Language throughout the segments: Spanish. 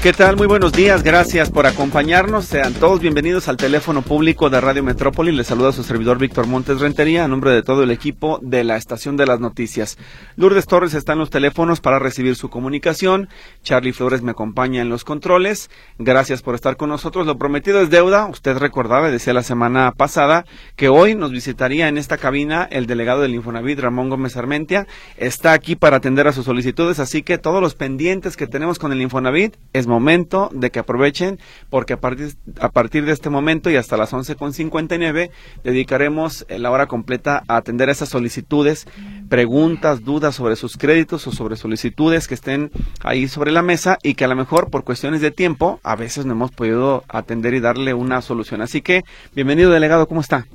¿Qué tal? Muy buenos días, gracias por acompañarnos. Sean todos bienvenidos al teléfono público de Radio Metrópoli. Les saluda su servidor Víctor Montes Rentería, a nombre de todo el equipo de la Estación de las Noticias. Lourdes Torres está en los teléfonos para recibir su comunicación. Charlie Flores me acompaña en los controles. Gracias por estar con nosotros. Lo prometido es deuda. Usted recordaba, decía la semana pasada, que hoy nos visitaría en esta cabina el delegado del Infonavit, Ramón Gómez Armentia. Está aquí para atender a sus solicitudes, así que todos los pendientes que tenemos con el Infonavit es momento de que aprovechen porque a partir, a partir de este momento y hasta las 11.59 dedicaremos la hora completa a atender esas solicitudes, preguntas, dudas sobre sus créditos o sobre solicitudes que estén ahí sobre la mesa y que a lo mejor por cuestiones de tiempo a veces no hemos podido atender y darle una solución. Así que, bienvenido delegado, ¿cómo está?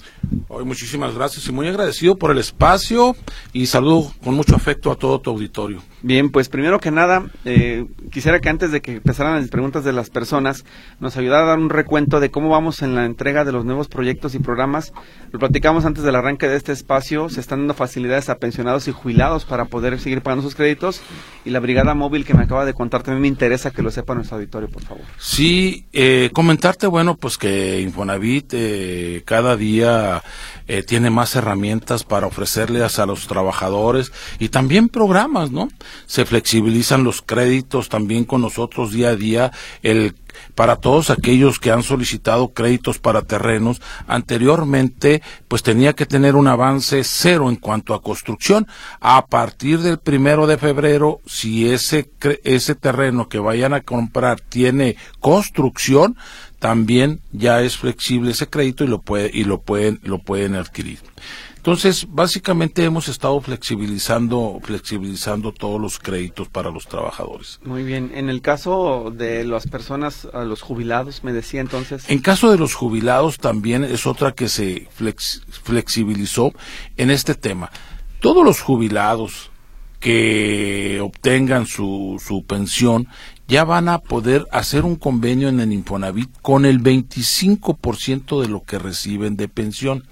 Hoy muchísimas gracias y muy agradecido por el espacio y saludo con mucho afecto a todo tu auditorio. Bien, pues primero que nada, eh, quisiera que antes de que empezaran las preguntas de las personas, nos ayudara a dar un recuento de cómo vamos en la entrega de los nuevos proyectos y programas. Lo platicamos antes del arranque de este espacio, se están dando facilidades a pensionados y jubilados para poder seguir pagando sus créditos y la brigada móvil que me acaba de contar también me interesa que lo sepa nuestro auditorio, por favor. Sí, eh, comentarte, bueno, pues que Infonavit eh, cada día eh, tiene más herramientas para ofrecerles a los trabajadores y también programas, ¿no? Se flexibilizan los créditos también con nosotros día a día. El para todos aquellos que han solicitado créditos para terrenos, anteriormente pues tenía que tener un avance cero en cuanto a construcción. A partir del primero de febrero, si ese, ese terreno que vayan a comprar tiene construcción, también ya es flexible ese crédito y lo puede, y lo pueden, lo pueden adquirir. Entonces, básicamente hemos estado flexibilizando, flexibilizando todos los créditos para los trabajadores. Muy bien. En el caso de las personas, los jubilados, me decía entonces. En caso de los jubilados también es otra que se flexibilizó en este tema. Todos los jubilados que obtengan su, su pensión ya van a poder hacer un convenio en el Infonavit con el 25% de lo que reciben de pensión.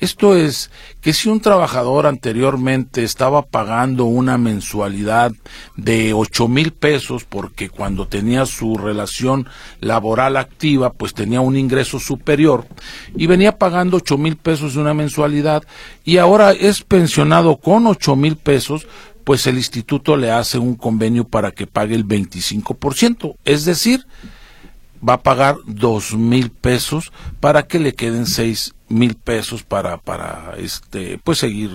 Esto es que si un trabajador anteriormente estaba pagando una mensualidad de ocho mil pesos porque cuando tenía su relación laboral activa pues tenía un ingreso superior y venía pagando ocho mil pesos de una mensualidad y ahora es pensionado con ocho mil pesos pues el instituto le hace un convenio para que pague el 25%, es decir, va a pagar dos mil pesos para que le queden seis mil pesos para, para este, pues seguir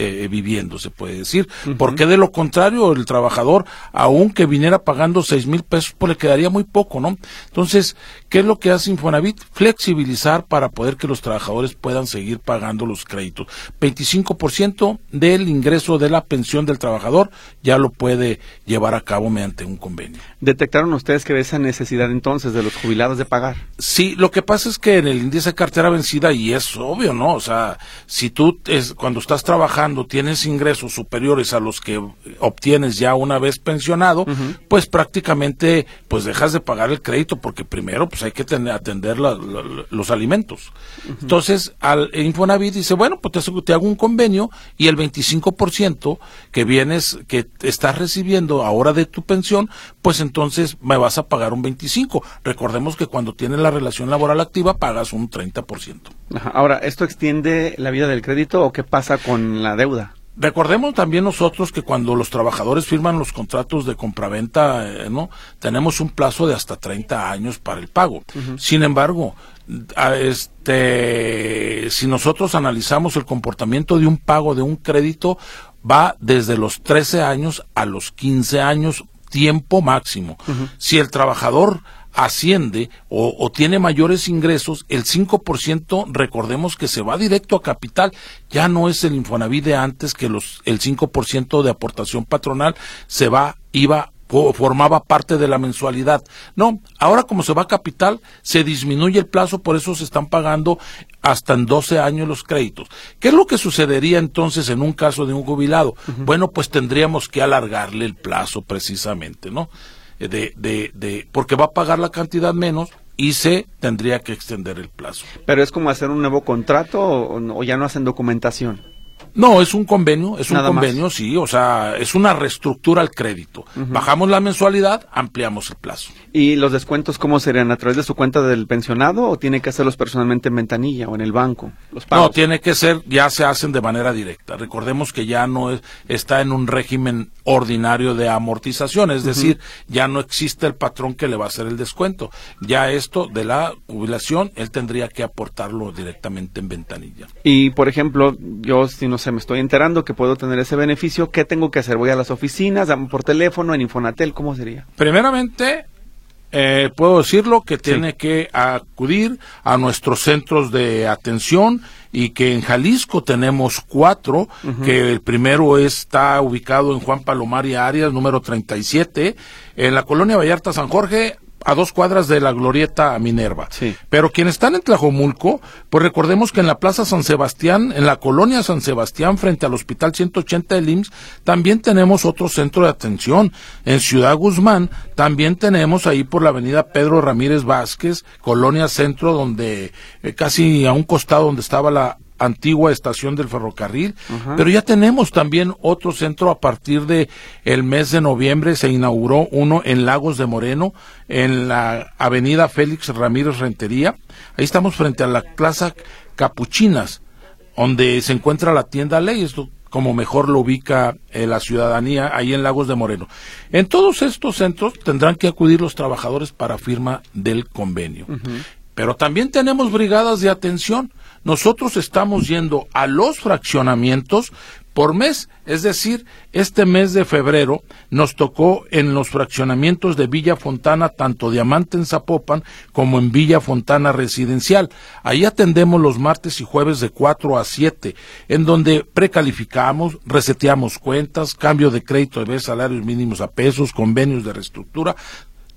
eh, viviendo, se puede decir. Porque de lo contrario, el trabajador, aunque viniera pagando seis mil pesos, pues le quedaría muy poco, ¿no? Entonces, ¿qué es lo que hace Infonavit? Flexibilizar para poder que los trabajadores puedan seguir pagando los créditos. 25% del ingreso de la pensión del trabajador ya lo puede llevar a cabo mediante un convenio. ¿Detectaron ustedes que esa necesidad entonces de los jubilados de pagar? Sí, lo que pasa es que en el índice de cartera vencida, y es obvio, ¿no? O sea, si tú es, cuando estás trabajando, cuando tienes ingresos superiores a los que obtienes ya una vez pensionado, pues prácticamente pues dejas de pagar el crédito porque primero pues hay que tener, atender los alimentos. Entonces, al Infonavit dice, bueno, pues te, te hago un convenio y el 25% que vienes, que estás recibiendo ahora de tu pensión, pues entonces me vas a pagar un 25%. Recordemos que cuando tienes la relación laboral activa pagas un 30%. Ahora, ¿esto extiende la vida del crédito o qué pasa con la deuda. Recordemos también nosotros que cuando los trabajadores firman los contratos de compraventa, eh, ¿no? Tenemos un plazo de hasta 30 años para el pago. Sin embargo, este, si nosotros analizamos el comportamiento de un pago de un crédito, va desde los 13 años a los 15 años, tiempo máximo. Si el trabajador asciende o, tiene mayores ingresos, el 5% recordemos que se va directo a capital, ya no es el Infonavit de antes que los el 5% de aportación patronal se va iba formaba parte de la mensualidad. No, ahora como se va a capital, se disminuye el plazo, por eso se están pagando hasta en 12 años los créditos. ¿Qué es lo que sucedería entonces en un caso de un jubilado? Bueno, pues tendríamos que alargarle el plazo precisamente, ¿no? De, de, de, porque va a pagar la cantidad menos y se tendría que extender el plazo. Pero es como hacer un nuevo contrato o, o ya no hacen documentación. No, es un convenio, es un convenio, sí, o sea, es una reestructura al crédito. Bajamos la mensualidad, ampliamos el plazo. ¿Y los descuentos cómo serían? ¿A través de su cuenta del pensionado o tiene que hacerlos personalmente en ventanilla o en el banco? Los No, tiene que ser, ya se hacen de manera directa. Recordemos que ya no es, está en un régimen ordinario de amortización, es decir, ya no existe el patrón que le va a hacer el descuento. Ya esto de la jubilación, él tendría que aportarlo directamente en ventanilla. Y, por ejemplo, yo si no sé, me estoy enterando que puedo tener ese beneficio, ¿qué tengo que hacer? ¿Voy a las oficinas, por teléfono, en Infonatel? ¿Cómo sería? Primeramente, eh, puedo decirlo que tiene que acudir a nuestros centros de atención y que en Jalisco tenemos cuatro, que el primero está ubicado en Juan Palomar y Arias, número 37, en la colonia Vallarta San Jorge, a dos cuadras de la glorieta Minerva. Sí. Pero quienes están en Tlajomulco, pues recordemos que en la Plaza San Sebastián, en la colonia San Sebastián, frente al Hospital 180 del IMSS, también tenemos otro centro de atención. En Ciudad Guzmán, también tenemos ahí por la avenida Pedro Ramírez Vázquez, colonia centro, donde eh, casi a un costado donde estaba la antigua estación del ferrocarril, pero ya tenemos también otro centro a partir de el mes de noviembre se inauguró uno en Lagos de Moreno, en la avenida Félix Ramírez Rentería. Ahí estamos frente a la Plaza Capuchinas, donde se encuentra la tienda Ley, esto como mejor lo ubica eh, la ciudadanía ahí en Lagos de Moreno. En todos estos centros tendrán que acudir los trabajadores para firma del convenio. Pero también tenemos brigadas de atención. Nosotros estamos yendo a los fraccionamientos por mes, es decir, este mes de febrero nos tocó en los fraccionamientos de Villa Fontana, tanto Diamante en Zapopan como en Villa Fontana Residencial. Ahí atendemos los martes y jueves de 4 a 7, en donde precalificamos, reseteamos cuentas, cambio de crédito de salarios mínimos a pesos, convenios de reestructura,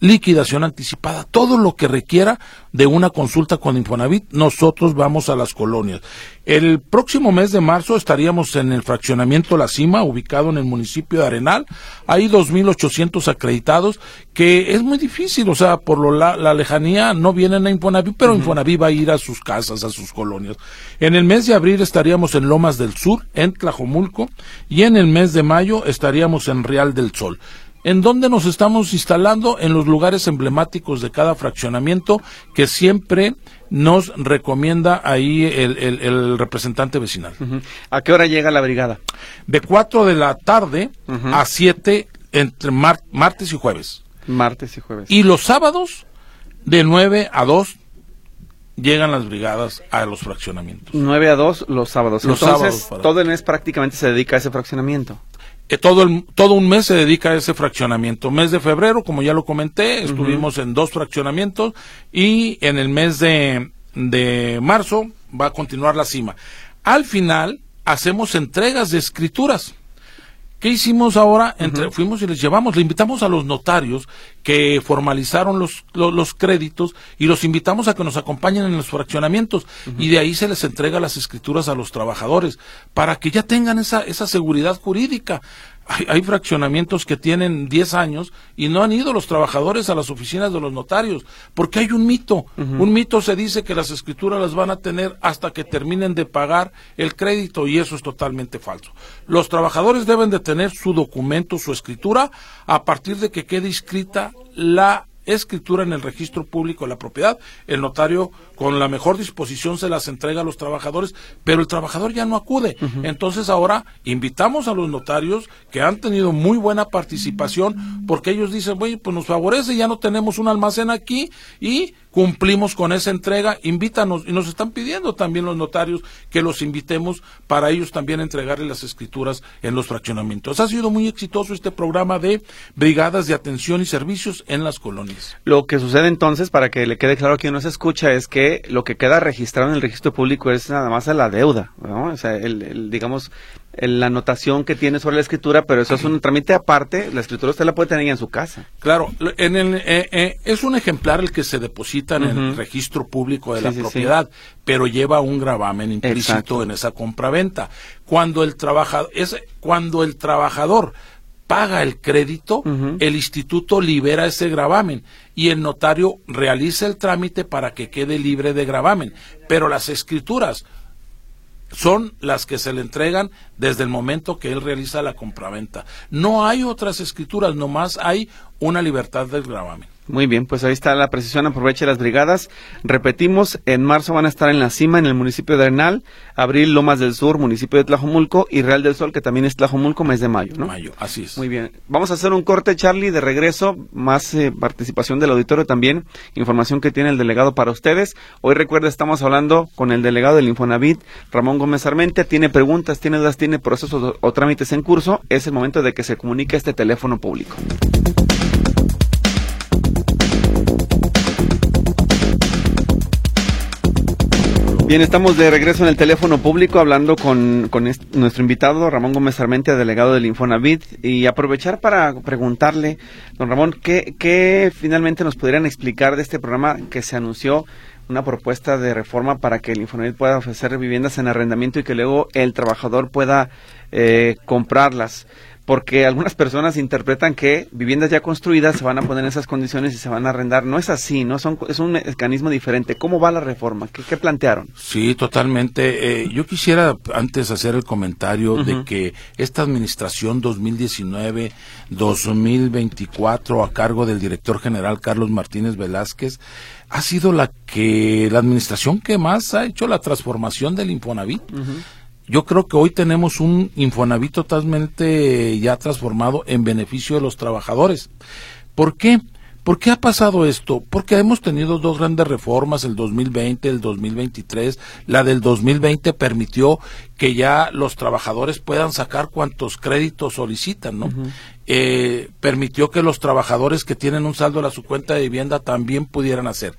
liquidación anticipada, todo lo que requiera de una consulta con Infonavit, nosotros vamos a las colonias. El próximo mes de marzo estaríamos en el fraccionamiento La Cima, ubicado en el municipio de Arenal. Hay 2.800 acreditados, que es muy difícil, o sea, por lo, la, lejanía no vienen a Infonavit, pero Infonavit va a ir a sus casas, a sus colonias. En el mes de abril estaríamos en Lomas del Sur, en Tlajomulco, y en el mes de mayo estaríamos en Real del Sol. ¿En dónde nos estamos instalando? En los lugares emblemáticos de cada fraccionamiento que siempre nos recomienda ahí el, representante vecinal. ¿A qué hora llega la brigada? De 4 de la tarde a 7 entre martes y jueves. Martes y jueves. Y los sábados de 9 a 2 llegan las brigadas a los fraccionamientos. 9 a 2 los sábados. Los Entonces, sábados todo el mes prácticamente se dedica a ese fraccionamiento todo, el, todo un mes se dedica a ese fraccionamiento. Mes de febrero, como ya lo comenté, estuvimos en dos fraccionamientos y en el mes de, de marzo va a continuar la cima. Al final, hacemos entregas de escrituras. ¿Qué hicimos ahora? Entre, Fuimos y les llevamos, le invitamos a los notarios que formalizaron los, los, créditos y los invitamos a que nos acompañen en los fraccionamientos y de ahí se les entrega las escrituras a los trabajadores para que ya tengan esa, esa seguridad jurídica. Hay, fraccionamientos que tienen 10 años y no han ido los trabajadores a las oficinas de los notarios, porque hay un mito. Un mito se dice que las escrituras las van a tener hasta que terminen de pagar el crédito y eso es totalmente falso. Los trabajadores deben de tener su documento, su escritura, a partir de que quede inscrita la escritura en el registro público de la propiedad. El notario con la mejor disposición se las entrega a los trabajadores, pero el trabajador ya no acude. Entonces ahora invitamos a los notarios que han tenido muy buena participación porque ellos dicen, bueno, pues nos favorece, ya no tenemos un almacén aquí y cumplimos con esa entrega, invítanos y nos están pidiendo también los notarios que los invitemos para ellos también entregarle las escrituras en los fraccionamientos. Ha sido muy exitoso este programa de brigadas de atención y servicios en las colonias. Lo que sucede entonces, para que le quede claro a quien nos escucha, es que lo que queda registrado en el registro público es nada más la deuda, ¿no? O sea, el, digamos, la anotación que tiene sobre la escritura, pero eso es un trámite aparte. La escritura usted la puede tener en su casa. Claro, en el, eh, eh, es un ejemplar el que se deposita en el registro público de la propiedad, pero lleva un gravamen implícito en esa compraventa. Cuando el trabajador es cuando el trabajador paga el crédito, el instituto libera ese gravamen y el notario realiza el trámite para que quede libre de gravamen. Pero las escrituras son las que se le entregan desde el momento que él realiza la compraventa. No hay otras escrituras, nomás hay una libertad del gravamen. Muy bien, pues ahí está la precisión, aproveche las brigadas. Repetimos, en marzo van a estar en la cima en el municipio de Arenal, abril Lomas del Sur, municipio de Tlajomulco y Real del Sol, que también es Tlajomulco, mes de mayo, ¿no? Mayo, así es. Muy bien. Vamos a hacer un corte, Charlie, de regreso, más eh, participación del auditorio también, información que tiene el delegado para ustedes. Hoy recuerda, estamos hablando con el delegado del Infonavit, Ramón Gómez Armente, tiene preguntas, tiene dudas, tiene procesos o trámites en curso, es el momento de que se comunique este teléfono público. Bien, estamos de regreso en el teléfono público hablando con, nuestro invitado Ramón Gómez Armentia, delegado del Infonavit, y aprovechar para preguntarle, don Ramón, ¿qué, ¿qué, finalmente nos podrían explicar de este programa que se anunció, una propuesta de reforma para que el Infonavit pueda ofrecer viviendas en arrendamiento y que luego el trabajador pueda eh, comprarlas? Porque algunas personas interpretan que viviendas ya construidas se van a poner en esas condiciones y se van a arrendar. No es así, no son, es un mecanismo diferente. ¿Cómo va la reforma? ¿Qué, plantearon? Sí, totalmente. Eh, yo quisiera antes hacer el comentario de que esta administración 2019-2024 a cargo del director general Carlos Martínez Velázquez ha sido la que la administración que más ha hecho la transformación del Infonavit yo creo que hoy tenemos un Infonavit totalmente ya transformado en beneficio de los trabajadores. ¿Por qué? ¿Por qué ha pasado esto? Porque hemos tenido dos grandes reformas, el 2020, el 2023. La del 2020 permitió que ya los trabajadores puedan sacar cuantos créditos solicitan, ¿no? eh, permitió que los trabajadores que tienen un saldo a su cuenta de vivienda también pudieran hacer.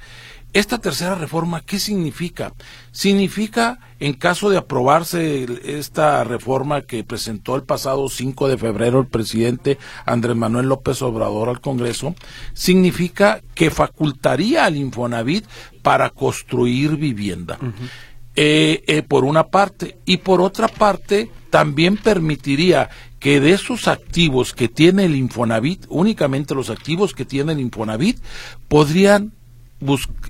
Esta tercera reforma, ¿qué significa? Significa, en caso de aprobarse esta reforma que presentó el pasado 5 de febrero el presidente Andrés Manuel López Obrador al Congreso, significa que facultaría al Infonavit para construir vivienda. Eh, eh, por una parte. Y por otra parte, también permitiría que de esos activos que tiene el Infonavit, únicamente los activos que tiene el Infonavit, podrían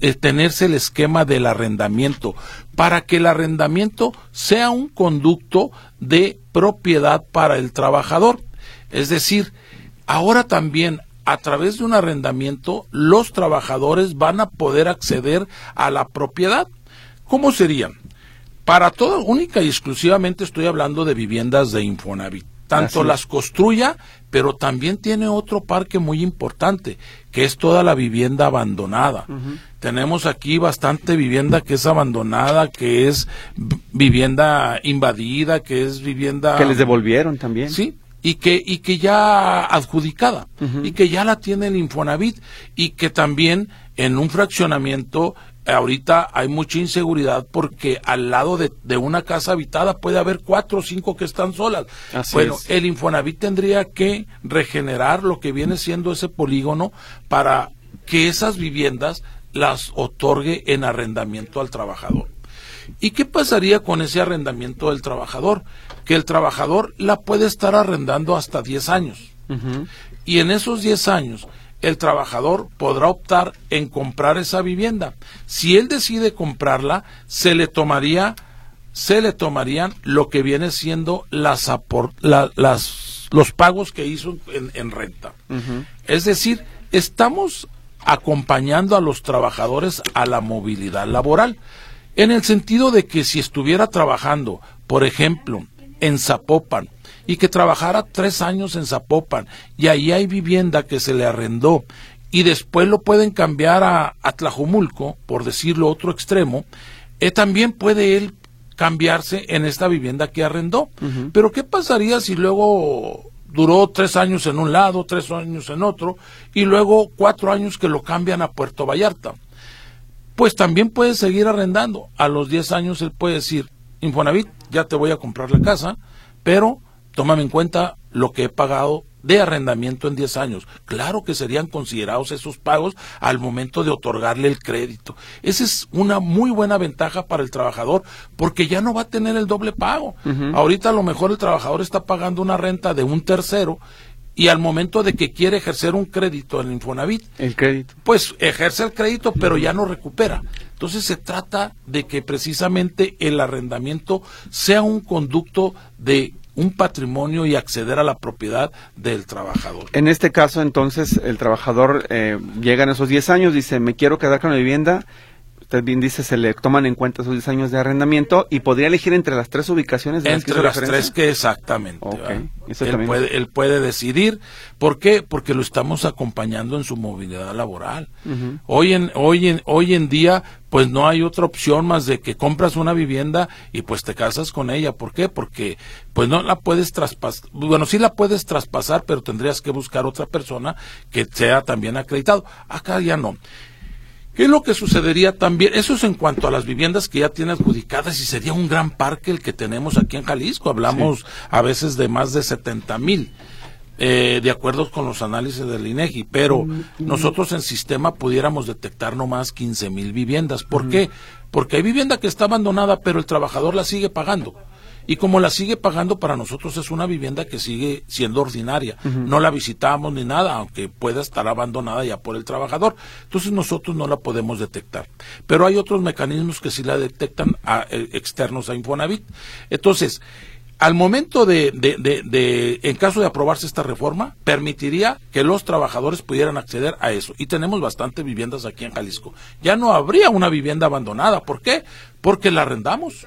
eh, tenerse el esquema del arrendamiento para que el arrendamiento sea un conducto de propiedad para el trabajador. Es decir, ahora también a través de un arrendamiento los trabajadores van a poder acceder a la propiedad. ¿Cómo serían? Para todo, única y exclusivamente estoy hablando de viviendas de Infonavit tanto las construya, pero también tiene otro parque muy importante, que es toda la vivienda abandonada. Tenemos aquí bastante vivienda que es abandonada, que es vivienda invadida, que es vivienda... Que les devolvieron también. Sí, y que, y que ya adjudicada, y que ya la tiene el Infonavit, y que también en un fraccionamiento ahorita hay mucha inseguridad porque al lado de, una casa habitada puede haber cuatro o cinco que están solas. bueno, el Infonavit tendría que regenerar lo que viene siendo ese polígono para que esas viviendas las otorgue en arrendamiento al trabajador. ¿Y qué pasaría con ese arrendamiento del trabajador? Que el trabajador la puede estar arrendando hasta 10 años. Y en esos 10 años, el trabajador podrá optar en comprar esa vivienda. Si él decide comprarla, se le tomaría se le tomarían lo que viene siendo las, las los pagos que hizo en, renta. Es decir, estamos acompañando a los trabajadores a la movilidad laboral, en el sentido de que si estuviera trabajando, por ejemplo, en Zapopan y que trabajara tres años en Zapopan y ahí hay vivienda que se le arrendó y después lo pueden cambiar a, Tlajumulco, por decirlo otro extremo, eh, también puede él cambiarse en esta vivienda que arrendó. Pero ¿qué pasaría si luego duró tres años en un lado, tres años en otro, y luego cuatro años que lo cambian a Puerto Vallarta? Pues también puede seguir arrendando. A los diez años él puede decir, Infonavit, ya te voy a comprar la casa, pero tómame en cuenta lo que he pagado de arrendamiento en 10 años. Claro que serían considerados esos pagos al momento de otorgarle el crédito. Esa es una muy buena ventaja para el trabajador porque ya no va a tener el doble pago. Ahorita a lo mejor el trabajador está pagando una renta de un tercero y al momento de que quiere ejercer un crédito en Infonavit, el crédito. Pues ejerce el crédito, pero ya no recupera. Entonces se trata de que precisamente el arrendamiento sea un conducto de un patrimonio y acceder a la propiedad del trabajador. En este caso, entonces, el trabajador eh, llega en esos 10 años, dice, me quiero quedar con la vivienda, usted bien dice, se le toman en cuenta esos 10 años de arrendamiento y podría elegir entre las tres ubicaciones. De entre las, tres que exactamente. él, puede, él puede decidir. ¿Por qué? Porque lo estamos acompañando en su movilidad laboral. hoy, en, hoy, en, hoy en día, pues no hay otra opción más de que compras una vivienda y pues te casas con ella. ¿Por qué? Porque pues no la puedes traspasar. Bueno, sí la puedes traspasar, pero tendrías que buscar otra persona que sea también acreditado. Acá ya no. ¿Qué es lo que sucedería también? Eso es en cuanto a las viviendas que ya tiene adjudicadas y sería un gran parque el que tenemos aquí en Jalisco. Hablamos a veces de más de 70 mil. Eh, de acuerdo con los análisis del INEGI, pero nosotros en sistema pudiéramos detectar no más 15 mil viviendas. ¿Por qué? Porque hay vivienda que está abandonada, pero el trabajador la sigue pagando y como la sigue pagando para nosotros es una vivienda que sigue siendo ordinaria. No la visitamos ni nada, aunque pueda estar abandonada ya por el trabajador. Entonces nosotros no la podemos detectar. Pero hay otros mecanismos que sí la detectan a, eh, externos a Infonavit. Entonces, al momento de, de, de, en caso de aprobarse esta reforma, permitiría que los trabajadores pudieran acceder a eso. Y tenemos bastantes viviendas aquí en Jalisco. Ya no habría una vivienda abandonada. ¿Por qué? Porque la arrendamos.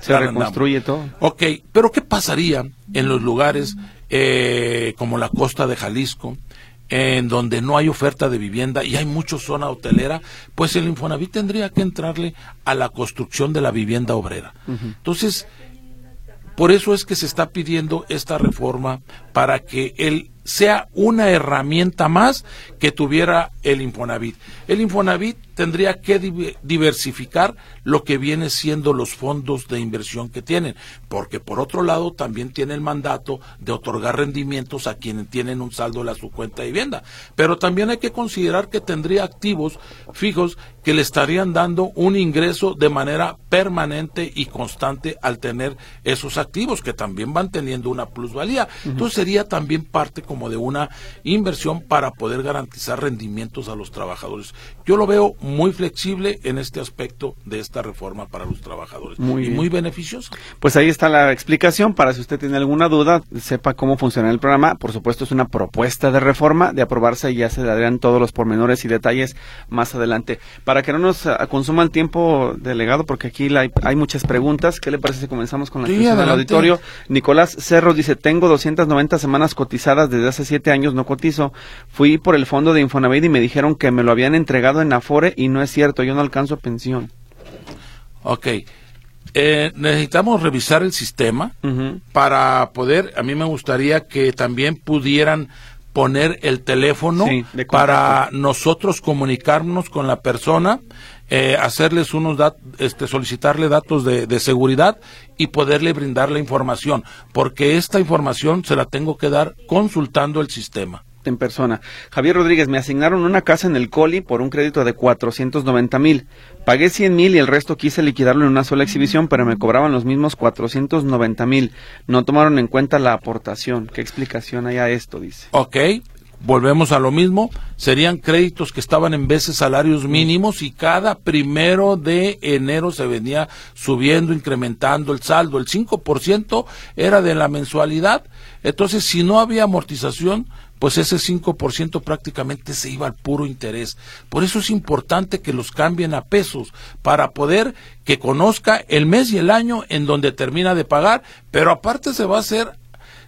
Se reconstruye todo. Ok, pero ¿qué pasaría en los lugares eh, como la costa de Jalisco? en donde no hay oferta de vivienda y hay mucha zona hotelera, pues el Infonavit tendría que entrarle a la construcción de la vivienda obrera. Entonces, por eso es que se está pidiendo esta reforma para que él sea una herramienta más que tuviera el Infonavit. El Infonavit tendría que diversificar lo que viene siendo los fondos de inversión que tienen, porque por otro lado también tiene el mandato de otorgar rendimientos a quienes tienen un saldo de su cuenta de vivienda, pero también hay que considerar que tendría activos fijos que le estarían dando un ingreso de manera permanente y constante al tener esos activos que también van teniendo una plusvalía. Entonces sería también parte como de una inversión para poder garantizar rendimientos a los trabajadores. Yo lo veo muy flexible en este aspecto de esta reforma para los trabajadores muy y muy beneficioso. Pues ahí está la explicación para si usted tiene alguna duda, sepa cómo funciona el programa. Por supuesto es una propuesta de reforma de aprobarse y ya se darían todos los pormenores y detalles más adelante. Para que no nos consuma el tiempo delegado, porque aquí hay, muchas preguntas. ¿Qué le parece si comenzamos con la sí, del auditorio? Nicolás Cerro dice, tengo 290 semanas cotizadas desde hace siete años, no cotizo. Fui por el fondo de Infonavit y me dijeron que me lo habían entregado en Afore y no es cierto, yo no alcanzo pensión. Ok. Eh, necesitamos revisar el sistema para poder, a mí me gustaría que también pudieran poner el teléfono para nosotros comunicarnos con la persona, eh, hacerles unos datos, este, solicitarle datos de, de, seguridad y poderle brindar la información, porque esta información se la tengo que dar consultando el sistema en persona. Javier Rodríguez, me asignaron una casa en el Coli por un crédito de 490 mil. Pagué 100 mil y el resto quise liquidarlo en una sola exhibición, pero me cobraban los mismos 490 mil. No tomaron en cuenta la aportación. ¿Qué explicación hay a esto? Dice. Ok, volvemos a lo mismo, serían créditos que estaban en veces salarios mínimos y cada primero de enero se venía subiendo, incrementando el saldo. El 5% era de la mensualidad. Entonces, si no había amortización, pues ese 5% prácticamente se iba al puro interés. Por eso es importante que los cambien a pesos para poder que conozca el mes y el año en donde termina de pagar, pero aparte se va a hacer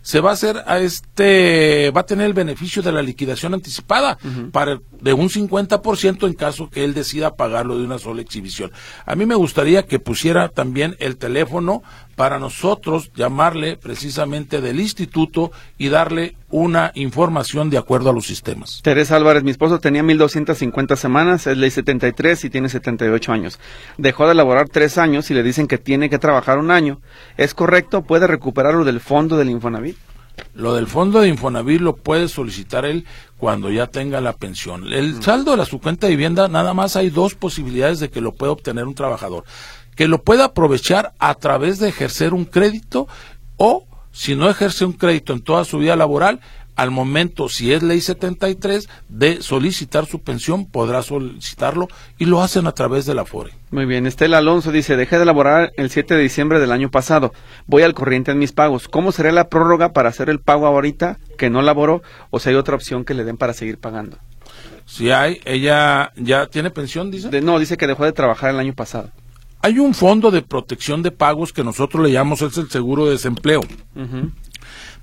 se va a hacer a este va a tener el beneficio de la liquidación anticipada para de un 50% en caso que él decida pagarlo de una sola exhibición. A mí me gustaría que pusiera también el teléfono para nosotros llamarle precisamente del instituto y darle una información de acuerdo a los sistemas. Teresa Álvarez, mi esposo tenía 1250 semanas, es ley 73 y tiene 78 años. Dejó de laborar tres años y le dicen que tiene que trabajar un año. ¿Es correcto? ¿Puede recuperarlo del fondo del Infonavit? Lo del fondo de Infonavit lo puede solicitar él cuando ya tenga la pensión. El saldo de la su cuenta de vivienda, nada más hay dos posibilidades de que lo pueda obtener un trabajador que lo pueda aprovechar a través de ejercer un crédito o si no ejerce un crédito en toda su vida laboral, al momento, si es ley 73, de solicitar su pensión, podrá solicitarlo y lo hacen a través de la FORE. Muy bien, Estela Alonso dice, dejé de laborar el 7 de diciembre del año pasado, voy al corriente en mis pagos. ¿Cómo sería la prórroga para hacer el pago ahorita que no laboró o si hay otra opción que le den para seguir pagando? Si hay, ella ya tiene pensión, dice. no, dice que dejó de trabajar el año pasado. Hay un fondo de protección de pagos que nosotros le llamamos es el seguro de desempleo.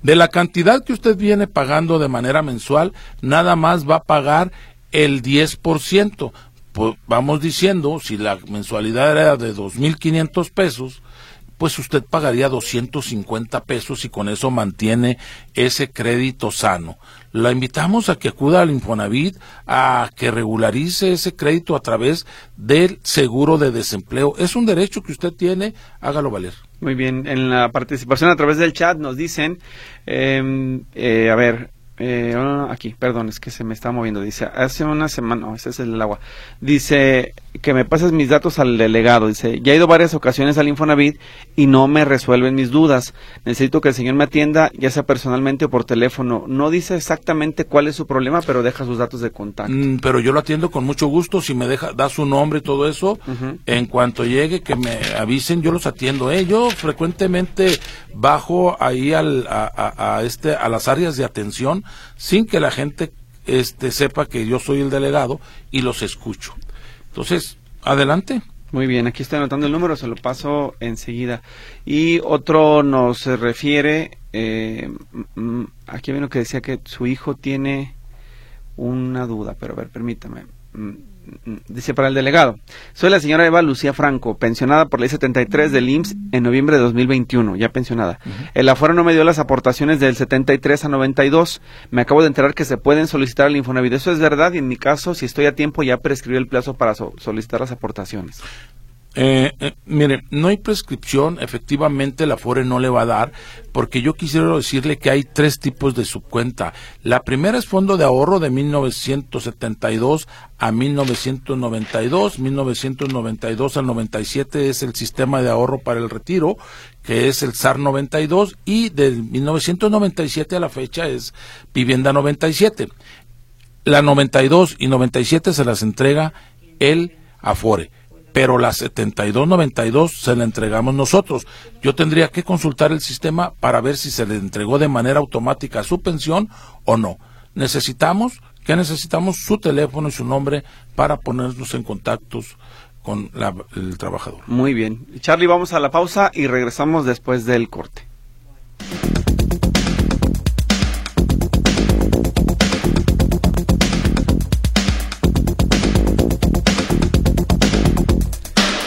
De la cantidad que usted viene pagando de manera mensual, nada más va a pagar el 10%. Pues vamos diciendo, si la mensualidad era de 2.500 pesos, pues usted pagaría 250 pesos y con eso mantiene ese crédito sano. La invitamos a que acuda al Infonavit a que regularice ese crédito a través del seguro de desempleo. Es un derecho que usted tiene, hágalo valer. Muy bien, en la participación a través del chat nos dicen, em, eh, a ver, eh, ah, aquí, perdón, es que se me está moviendo. Dice, hace una semana, no, ese es el agua. Dice que me pases mis datos al delegado. Dice, ya he ido varias ocasiones al Infonavit y no me resuelven mis dudas. Necesito que el señor me atienda, ya sea personalmente o por teléfono. No dice exactamente cuál es su problema, pero deja sus datos de contacto. Mm, pero yo lo atiendo con mucho gusto. Si me deja, da su nombre y todo eso, en cuanto llegue, que me avisen, yo los atiendo. ¿eh? Yo frecuentemente bajo ahí al, a, a, este, a las áreas de atención sin que la gente este, sepa que yo soy el delegado y los escucho. Entonces, adelante. Muy bien, aquí estoy anotando el número, se lo paso enseguida. Y otro nos refiere, eh, mm, mm, aquí hay uno que decía que su hijo tiene una duda, pero a ver, permítame. Dice para el delegado, soy la señora Eva Lucía Franco, pensionada por ley 73 del IMSS en noviembre de 2021, ya pensionada. El afuera no me dio las aportaciones del 73 a 92. Me acabo de enterar que se pueden solicitar al Infonavit. Eso es verdad y en mi caso, si estoy a tiempo, ya prescribí el plazo para solicitar las aportaciones. Eh, eh, mire, no hay prescripción, efectivamente la FORE no le va a dar, porque yo quisiera decirle que hay tres tipos de subcuenta. La primera es fondo de ahorro de 1972 a 1992, 1992 al 97 es el sistema de ahorro para el retiro, que es el SAR 92, y de 1997 a la fecha es Vivienda 97. La 92 y 97 se las entrega el Afore pero la 7292 se la entregamos nosotros. Yo tendría que consultar el sistema para ver si se le entregó de manera automática su pensión o no. Necesitamos, que necesitamos? Su teléfono y su nombre para ponernos en contactos con el trabajador. Muy bien. Charlie, vamos a la pausa y regresamos después del corte.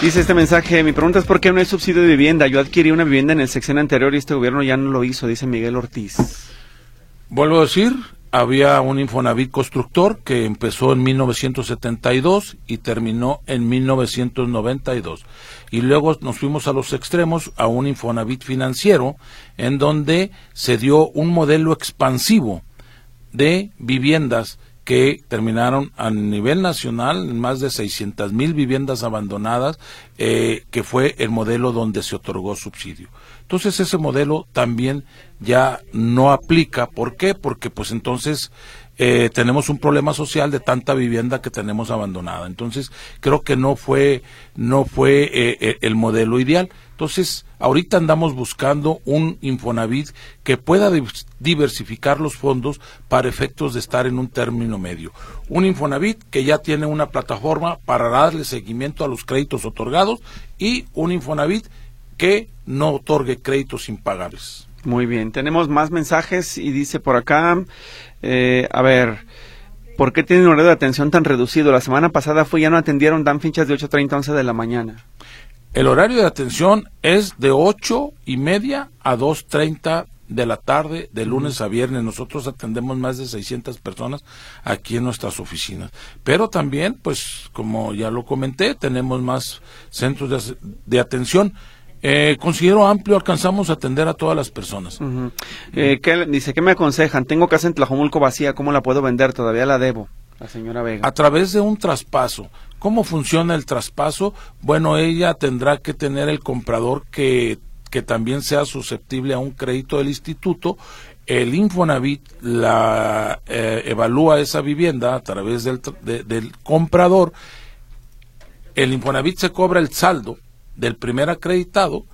Dice este mensaje, mi pregunta es por qué no hay subsidio de vivienda. Yo adquirí una vivienda en el sección anterior y este gobierno ya no lo hizo, dice Miguel Ortiz. Vuelvo a decir, había un Infonavit constructor que empezó en 1972 y terminó en 1992. Y luego nos fuimos a los extremos a un Infonavit financiero en donde se dio un modelo expansivo de viviendas que terminaron a nivel nacional en más de 600 mil viviendas abandonadas, eh, que fue el modelo donde se otorgó subsidio. Entonces ese modelo también ya no aplica. ¿Por qué? Porque pues entonces eh, tenemos un problema social de tanta vivienda que tenemos abandonada. Entonces creo que no fue no fue eh, el modelo ideal. Entonces ahorita andamos buscando un Infonavit que pueda diversificar los fondos para efectos de estar en un término medio. Un Infonavit que ya tiene una plataforma para darle seguimiento a los créditos otorgados y un Infonavit que no otorgue créditos impagables. Muy bien, tenemos más mensajes y dice por acá, eh, a ver, ¿por qué tienen un horario de atención tan reducido? La semana pasada fue ya no atendieron, dan fichas de 8.30 a 11 de la mañana. El horario de atención es de ocho y media a dos treinta de la tarde, de lunes a viernes. Nosotros atendemos más de 600 personas aquí en nuestras oficinas. Pero también, pues, como ya lo comenté, tenemos más centros de, atención. Eh, considero amplio, alcanzamos a atender a todas las personas. Eh, dice, ¿qué me aconsejan? Tengo casa en Tlajomulco vacía, ¿cómo la puedo vender? Todavía la debo, la señora Vega. A través de un traspaso. ¿Cómo funciona el traspaso? Bueno, ella tendrá que tener el comprador que que también sea susceptible a un crédito del instituto, el Infonavit la eh, evalúa esa vivienda a través del, del comprador, el Infonavit se cobra el saldo del primer acreditado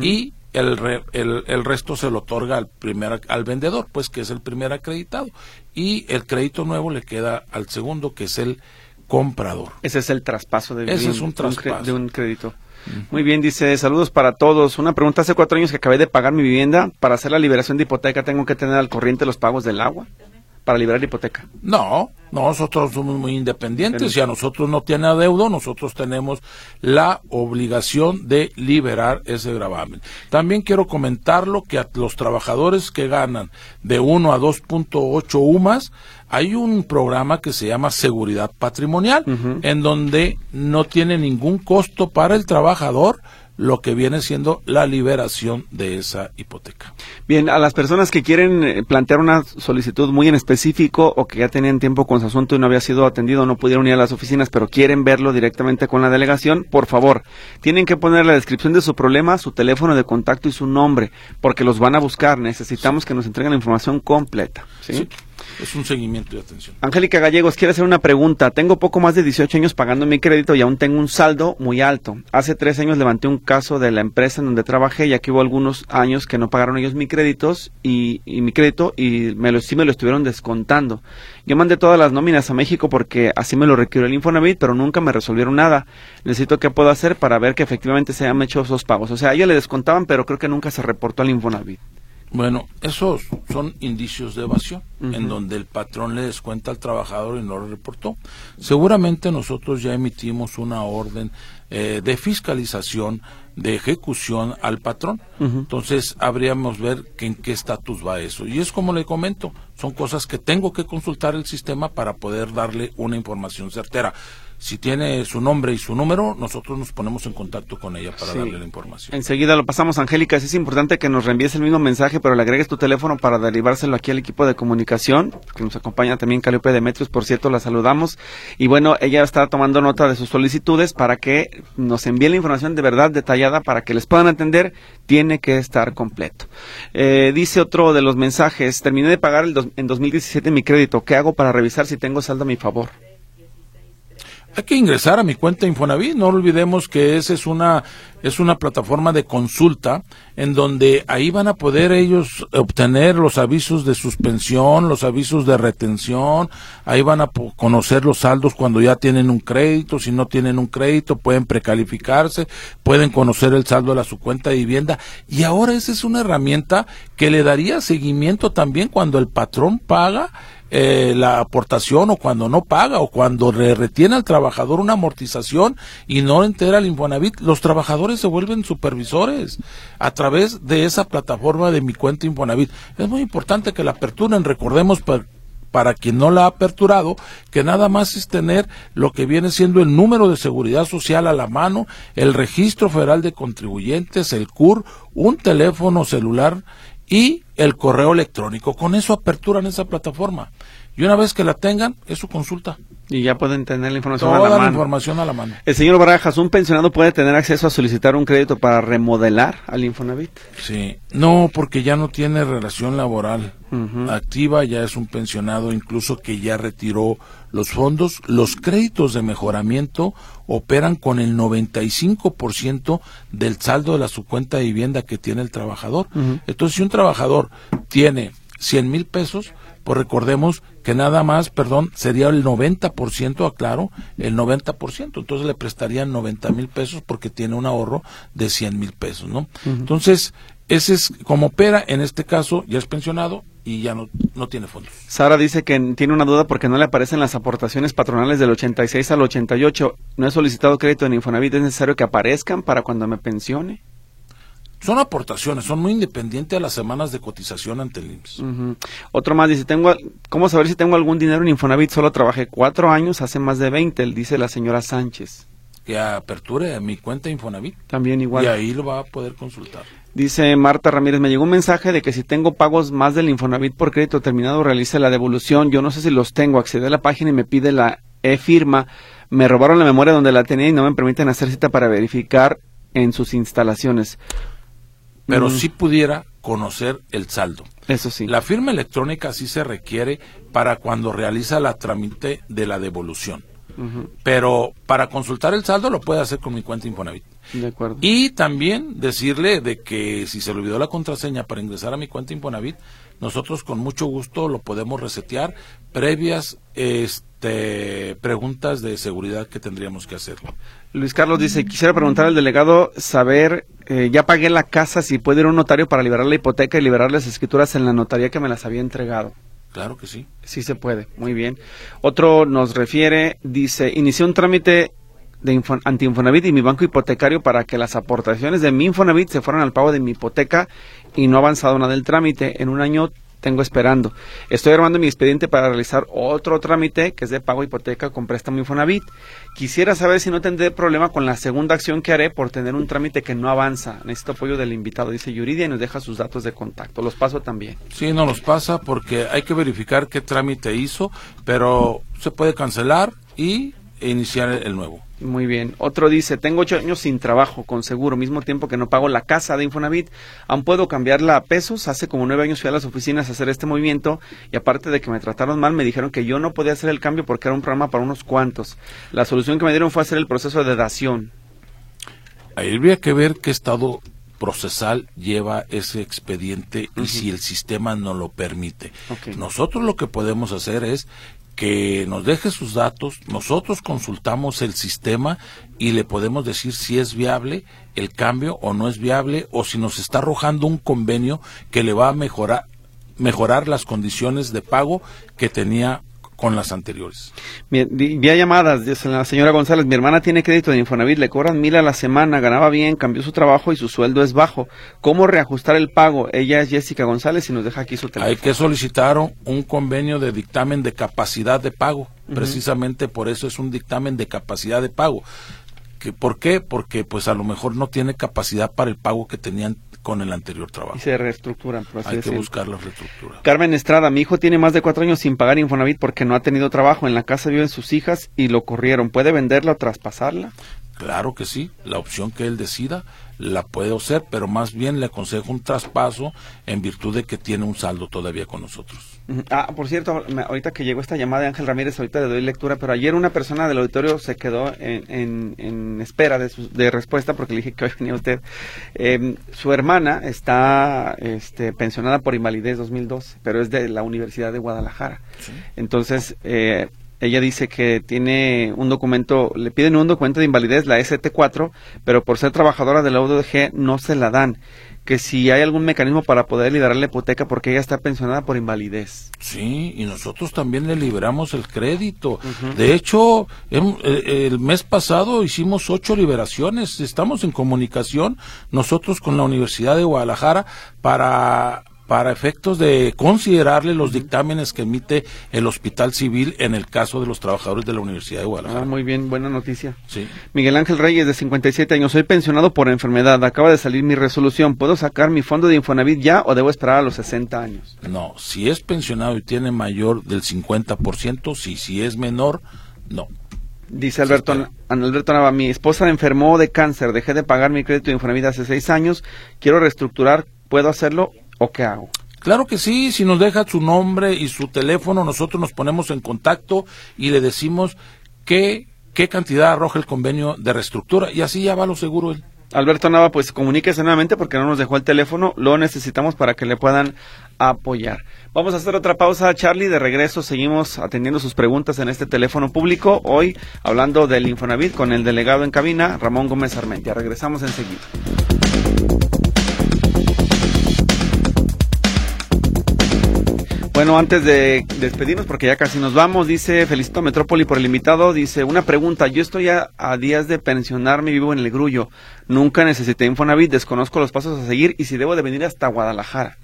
y el, el, el, resto se lo otorga al primer al vendedor, pues que es el primer acreditado y el crédito nuevo le queda al segundo que es el comprador. Ese es el traspaso de, Ese es un traspaso. de un crédito. Muy bien, dice, saludos para todos. Una pregunta, hace cuatro años que acabé de pagar mi vivienda, para hacer la liberación de hipoteca tengo que tener al corriente los pagos del agua para liberar la hipoteca. No, nosotros somos muy independientes y a nosotros no tiene adeudo, nosotros tenemos la obligación de liberar ese gravamen. También quiero comentarlo que a los trabajadores que ganan de 1 a 2.8 UMAS, hay un programa que se llama Seguridad Patrimonial, en donde no tiene ningún costo para el trabajador lo que viene siendo la liberación de esa hipoteca. Bien, a las personas que quieren eh, plantear una solicitud muy en específico o que ya tenían tiempo con su asunto y no había sido atendido, no pudieron ir a las oficinas, pero quieren verlo directamente con la delegación, por favor, tienen que poner la descripción de su problema, su teléfono de contacto y su nombre, porque los van a buscar. Necesitamos que nos entreguen la información completa. ¿sí? Es un seguimiento de atención. Angélica Gallegos quiere hacer una pregunta. Tengo poco más de 18 años pagando mi crédito y aún tengo un saldo muy alto. Hace tres años levanté un caso de la empresa en donde trabajé y aquí hubo algunos años que no pagaron ellos mis créditos y, mi crédito y me lo, sí me lo estuvieron descontando. Yo mandé todas las nóminas a México porque así me lo requirió el Infonavit, pero nunca me resolvieron nada. Necesito qué puedo hacer para ver que efectivamente se hayan hecho esos pagos. O sea, a ella le descontaban, pero creo que nunca se reportó al Infonavit. Bueno, esos son indicios de evasión, en donde el patrón le descuenta al trabajador y no lo reportó. Seguramente nosotros ya emitimos una orden eh, de fiscalización, de ejecución al patrón. Entonces, habríamos ver que en qué estatus va eso. Y es como le comento, son cosas que tengo que consultar el sistema para poder darle una información certera si tiene su nombre y su número, nosotros nos ponemos en contacto con ella para darle la información. Enseguida lo pasamos, Angélica. es importante que nos reenvíes el mismo mensaje, pero le agregues tu teléfono para derivárselo aquí al equipo de comunicación, que nos acompaña también Caliope Demetrios, por cierto, la saludamos. Y bueno, ella está tomando nota de sus solicitudes para que nos envíe la información de verdad detallada para que les puedan atender. Tiene que estar completo. Eh, dice otro de los mensajes, terminé de pagar el en 2017 mi crédito. ¿Qué hago para revisar si tengo saldo a mi favor? Hay que ingresar a mi cuenta Infonavit. No olvidemos que esa es una es una plataforma de consulta en donde ahí van a poder ellos obtener los avisos de suspensión, los avisos de retención, ahí van a conocer los saldos cuando ya tienen un crédito, si no tienen un crédito pueden precalificarse, pueden conocer el saldo de su cuenta de vivienda. Y ahora esa es una herramienta que le daría seguimiento también cuando el patrón paga eh, la aportación o cuando no paga o cuando retiene al trabajador una amortización y no entera el Infonavit, los trabajadores se vuelven supervisores a través de esa plataforma de mi cuenta Infonavit. Es muy importante que la aperturen, recordemos para quien no la ha aperturado, que nada más es tener lo que viene siendo el número de seguridad social a la mano, el registro federal de contribuyentes, el CUR, un teléfono celular y el correo electrónico. Con eso aperturan esa plataforma. Y una vez que la tengan, es su consulta. Y ya pueden tener la información a la, la mano. información a la mano. El señor Barajas, ¿un pensionado puede tener acceso a solicitar un crédito para remodelar al Infonavit? Sí, no, porque ya no tiene relación laboral activa, ya es un pensionado incluso que ya retiró los fondos. Los créditos de mejoramiento operan con el 95% del saldo de la su cuenta de vivienda que tiene el trabajador. Entonces, si un trabajador tiene 100 mil pesos, pues recordemos que nada más, perdón, sería el 90%, aclaro, el 90%. Entonces le prestarían 90 mil pesos porque tiene un ahorro de 100 mil pesos, ¿no? Entonces, ese es como opera, en este caso ya es pensionado y ya no, no tiene fondos. Sara dice que tiene una duda porque no le aparecen las aportaciones patronales del 86 al 88. No he solicitado crédito en Infonavit, ¿es necesario que aparezcan para cuando me pensione? Son aportaciones, son muy independientes a las semanas de cotización ante el IMSS. Otro más dice, tengo, ¿cómo saber si tengo algún dinero en Infonavit? Solo trabajé cuatro años, hace más de 20, dice la señora Sánchez. Que aperture mi cuenta Infonavit También igual. y ahí lo va a poder consultar. Dice Marta Ramírez, me llegó un mensaje de que si tengo pagos más del Infonavit por crédito terminado, realice la devolución. Yo no sé si los tengo. Accedí a la página y me pide la e-firma. Me robaron la memoria donde la tenía y no me permiten hacer cita para verificar en sus instalaciones. Pero Mm, sí pudiera conocer el saldo. Eso sí. La firma electrónica sí se requiere para cuando realiza la trámite de la devolución. Pero para consultar el saldo lo puede hacer con mi cuenta Infonavit. De acuerdo. Y también decirle de que si se le olvidó la contraseña para ingresar a mi cuenta Infonavit, nosotros con mucho gusto lo podemos resetear previas este, preguntas de seguridad que tendríamos que hacer. Luis Carlos dice, quisiera preguntar al delegado, saber, eh, ya pagué la casa, si puede ir a un notario para liberar la hipoteca y liberar las escrituras en la notaría que me las había entregado. Claro que sí. Sí se puede, muy bien. Otro nos refiere, dice, inicié un trámite de Info- ante Infonavit y mi banco hipotecario para que las aportaciones de mi Infonavit se fueran al pago de mi hipoteca y no ha avanzado nada del trámite. En un año tengo esperando. Estoy armando mi expediente para realizar otro trámite que es de pago hipoteca con préstamo Infonavit. Quisiera saber si no tendré problema con la segunda acción que haré por tener un trámite que no avanza. Necesito apoyo del invitado, dice Yuridia, y nos deja sus datos de contacto. Los paso también. Sí, no los pasa porque hay que verificar qué trámite hizo, pero se puede cancelar y iniciar el nuevo. Muy bien. Otro dice, tengo ocho años sin trabajo, con seguro, mismo tiempo que no pago la casa de Infonavit. ¿Aún puedo cambiarla a pesos? Hace como nueve años fui a las oficinas a hacer este movimiento y aparte de que me trataron mal, me dijeron que yo no podía hacer el cambio porque era un programa para unos cuantos. La solución que me dieron fue hacer el proceso de dación. Ahí habría que ver qué estado procesal lleva ese expediente y si el sistema no lo permite. Nosotros lo que podemos hacer es que nos deje sus datos, nosotros consultamos el sistema y le podemos decir si es viable el cambio o no es viable o si nos está arrojando un convenio que le va a mejorar mejorar las condiciones de pago que tenía con las anteriores. Vía llamadas, dice la señora González, mi hermana tiene crédito de Infonavit, le cobran mil a la semana, ganaba bien, cambió su trabajo y su sueldo es bajo. ¿Cómo reajustar el pago? Ella es Jessica González y nos deja aquí su teléfono. Hay que solicitar un convenio de dictamen de capacidad de pago. Precisamente por eso es un dictamen de capacidad de pago. ¿Que, ¿Por qué? Porque pues a lo mejor no tiene capacidad para el pago que tenían con el anterior trabajo. Y se reestructuran, por así Hay que buscar la reestructura. Carmen Estrada, mi hijo tiene más de cuatro años sin pagar Infonavit porque no ha tenido trabajo. En la casa viven sus hijas y lo corrieron. ¿Puede venderla o traspasarla? Claro que sí, la opción que él decida la puede hacer, pero más bien le aconsejo un traspaso en virtud de que tiene un saldo todavía con nosotros. Ah, por cierto, me- ahorita que llegó esta llamada de Ángel Ramírez, ahorita le doy lectura, pero ayer una persona del auditorio se quedó en, en- en espera de, su- de respuesta porque le dije que hoy venía usted. Eh, su hermana está este, pensionada por invalidez 2012, pero es de la Universidad de Guadalajara. Entonces, eh, ella dice que tiene un documento, le piden un documento de invalidez, la ST4, pero por ser trabajadora de la UDG no se la dan. Que si hay algún mecanismo para poder liberar la hipoteca porque ella está pensionada por invalidez. Sí, y nosotros también le liberamos el crédito. De hecho, eh, el mes pasado hicimos ocho liberaciones. Estamos en comunicación nosotros con la Universidad de Guadalajara para para efectos de considerarle los dictámenes que emite el Hospital Civil en el caso de los trabajadores de la Universidad de Ah, Guadalajara. muy bien, buena noticia. Sí. Miguel Ángel Reyes, de 57 años. Soy pensionado por enfermedad. Acaba de salir mi resolución. ¿Puedo sacar mi fondo de Infonavit ya o debo esperar a los 60 años? No, si es pensionado y tiene mayor del 50%, sí, si es menor, no. Dice Alberto, Alberto Nava, mi esposa enfermó de cáncer. Dejé de pagar mi crédito de Infonavit hace seis años. Quiero reestructurar. ¿Puedo hacerlo o qué hago? Claro que sí, si nos deja su nombre y su teléfono, nosotros nos ponemos en contacto y le decimos qué, qué cantidad arroja el convenio de reestructura y así ya va lo seguro él. Alberto Nava, pues comuníquese nuevamente porque no nos dejó el teléfono. Lo necesitamos para que le puedan apoyar. Vamos a hacer otra pausa, Charlie. De regreso seguimos atendiendo sus preguntas en este teléfono público. Hoy hablando del Infonavit con el delegado en cabina, Ramón Gómez Armentia. Regresamos enseguida. Bueno, antes de despedirnos, porque ya casi nos vamos, dice, felicito a Metrópoli por el invitado, dice, una pregunta, yo estoy a, a días de pensionarme, vivo en el Grullo, nunca necesité Infonavit, desconozco los pasos a seguir y si debo de venir hasta Guadalajara.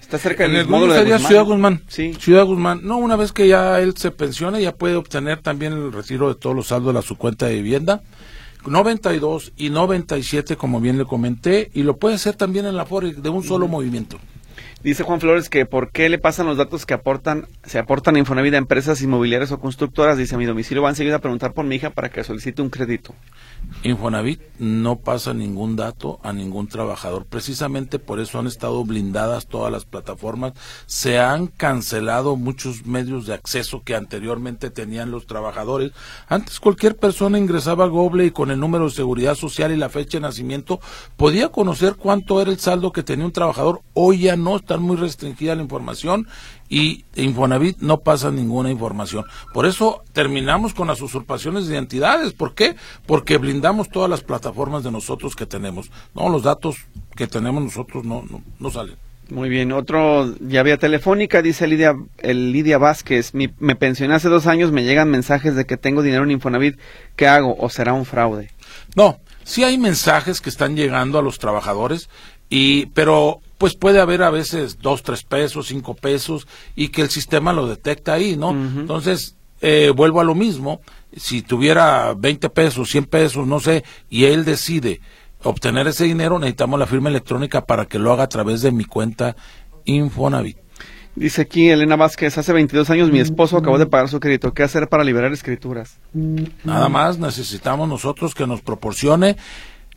Está cerca del el módulo de Guzmán. Ciudad Guzmán. Sí. Ciudad Guzmán. No, una vez que ya él se pensione, ya puede obtener también el retiro de todos los saldos de su cuenta de vivienda. 92 y 97, como bien le comenté, y lo puede hacer también en la FORE de un solo movimiento. Dice Juan Flores que por qué le pasan los datos que aportan, se aportan a Infonavit a empresas inmobiliarias o constructoras. Dice, mi domicilio van seguido a preguntar por mi hija para que solicite un crédito. Infonavit no pasa ningún dato a ningún trabajador. Precisamente por eso han estado blindadas todas las plataformas. Se han cancelado muchos medios de acceso que anteriormente tenían los trabajadores. Antes cualquier persona ingresaba a Google y con el número de seguridad social y la fecha de nacimiento podía conocer cuánto era el saldo que tenía un trabajador. Hoy ya no, está muy restringida la información y Infonavit no pasa ninguna información. Por eso terminamos con las usurpaciones de identidades. ¿Por qué? Porque blindamos todas las plataformas de nosotros que tenemos. No, los datos que tenemos nosotros no, no, no salen. Muy bien, otro, ya vía telefónica, dice Lidia, el Lidia Vázquez, mi- me pensioné hace dos años, me llegan mensajes de que tengo dinero en Infonavit, ¿qué hago? ¿O será un fraude? No, sí hay mensajes que están llegando a los trabajadores, y, pero pues puede haber a veces dos, tres pesos, cinco pesos, y que el sistema lo detecta ahí, ¿no? Entonces, eh, vuelvo a lo mismo, si tuviera 20 pesos, 100 pesos, no sé, y él decide obtener ese dinero, necesitamos la firma electrónica para que lo haga a través de mi cuenta Infonavit. Dice aquí Elena Vázquez, hace 22 años mi esposo acabó de pagar su crédito, ¿qué hacer para liberar escrituras? Nada más necesitamos nosotros que nos proporcione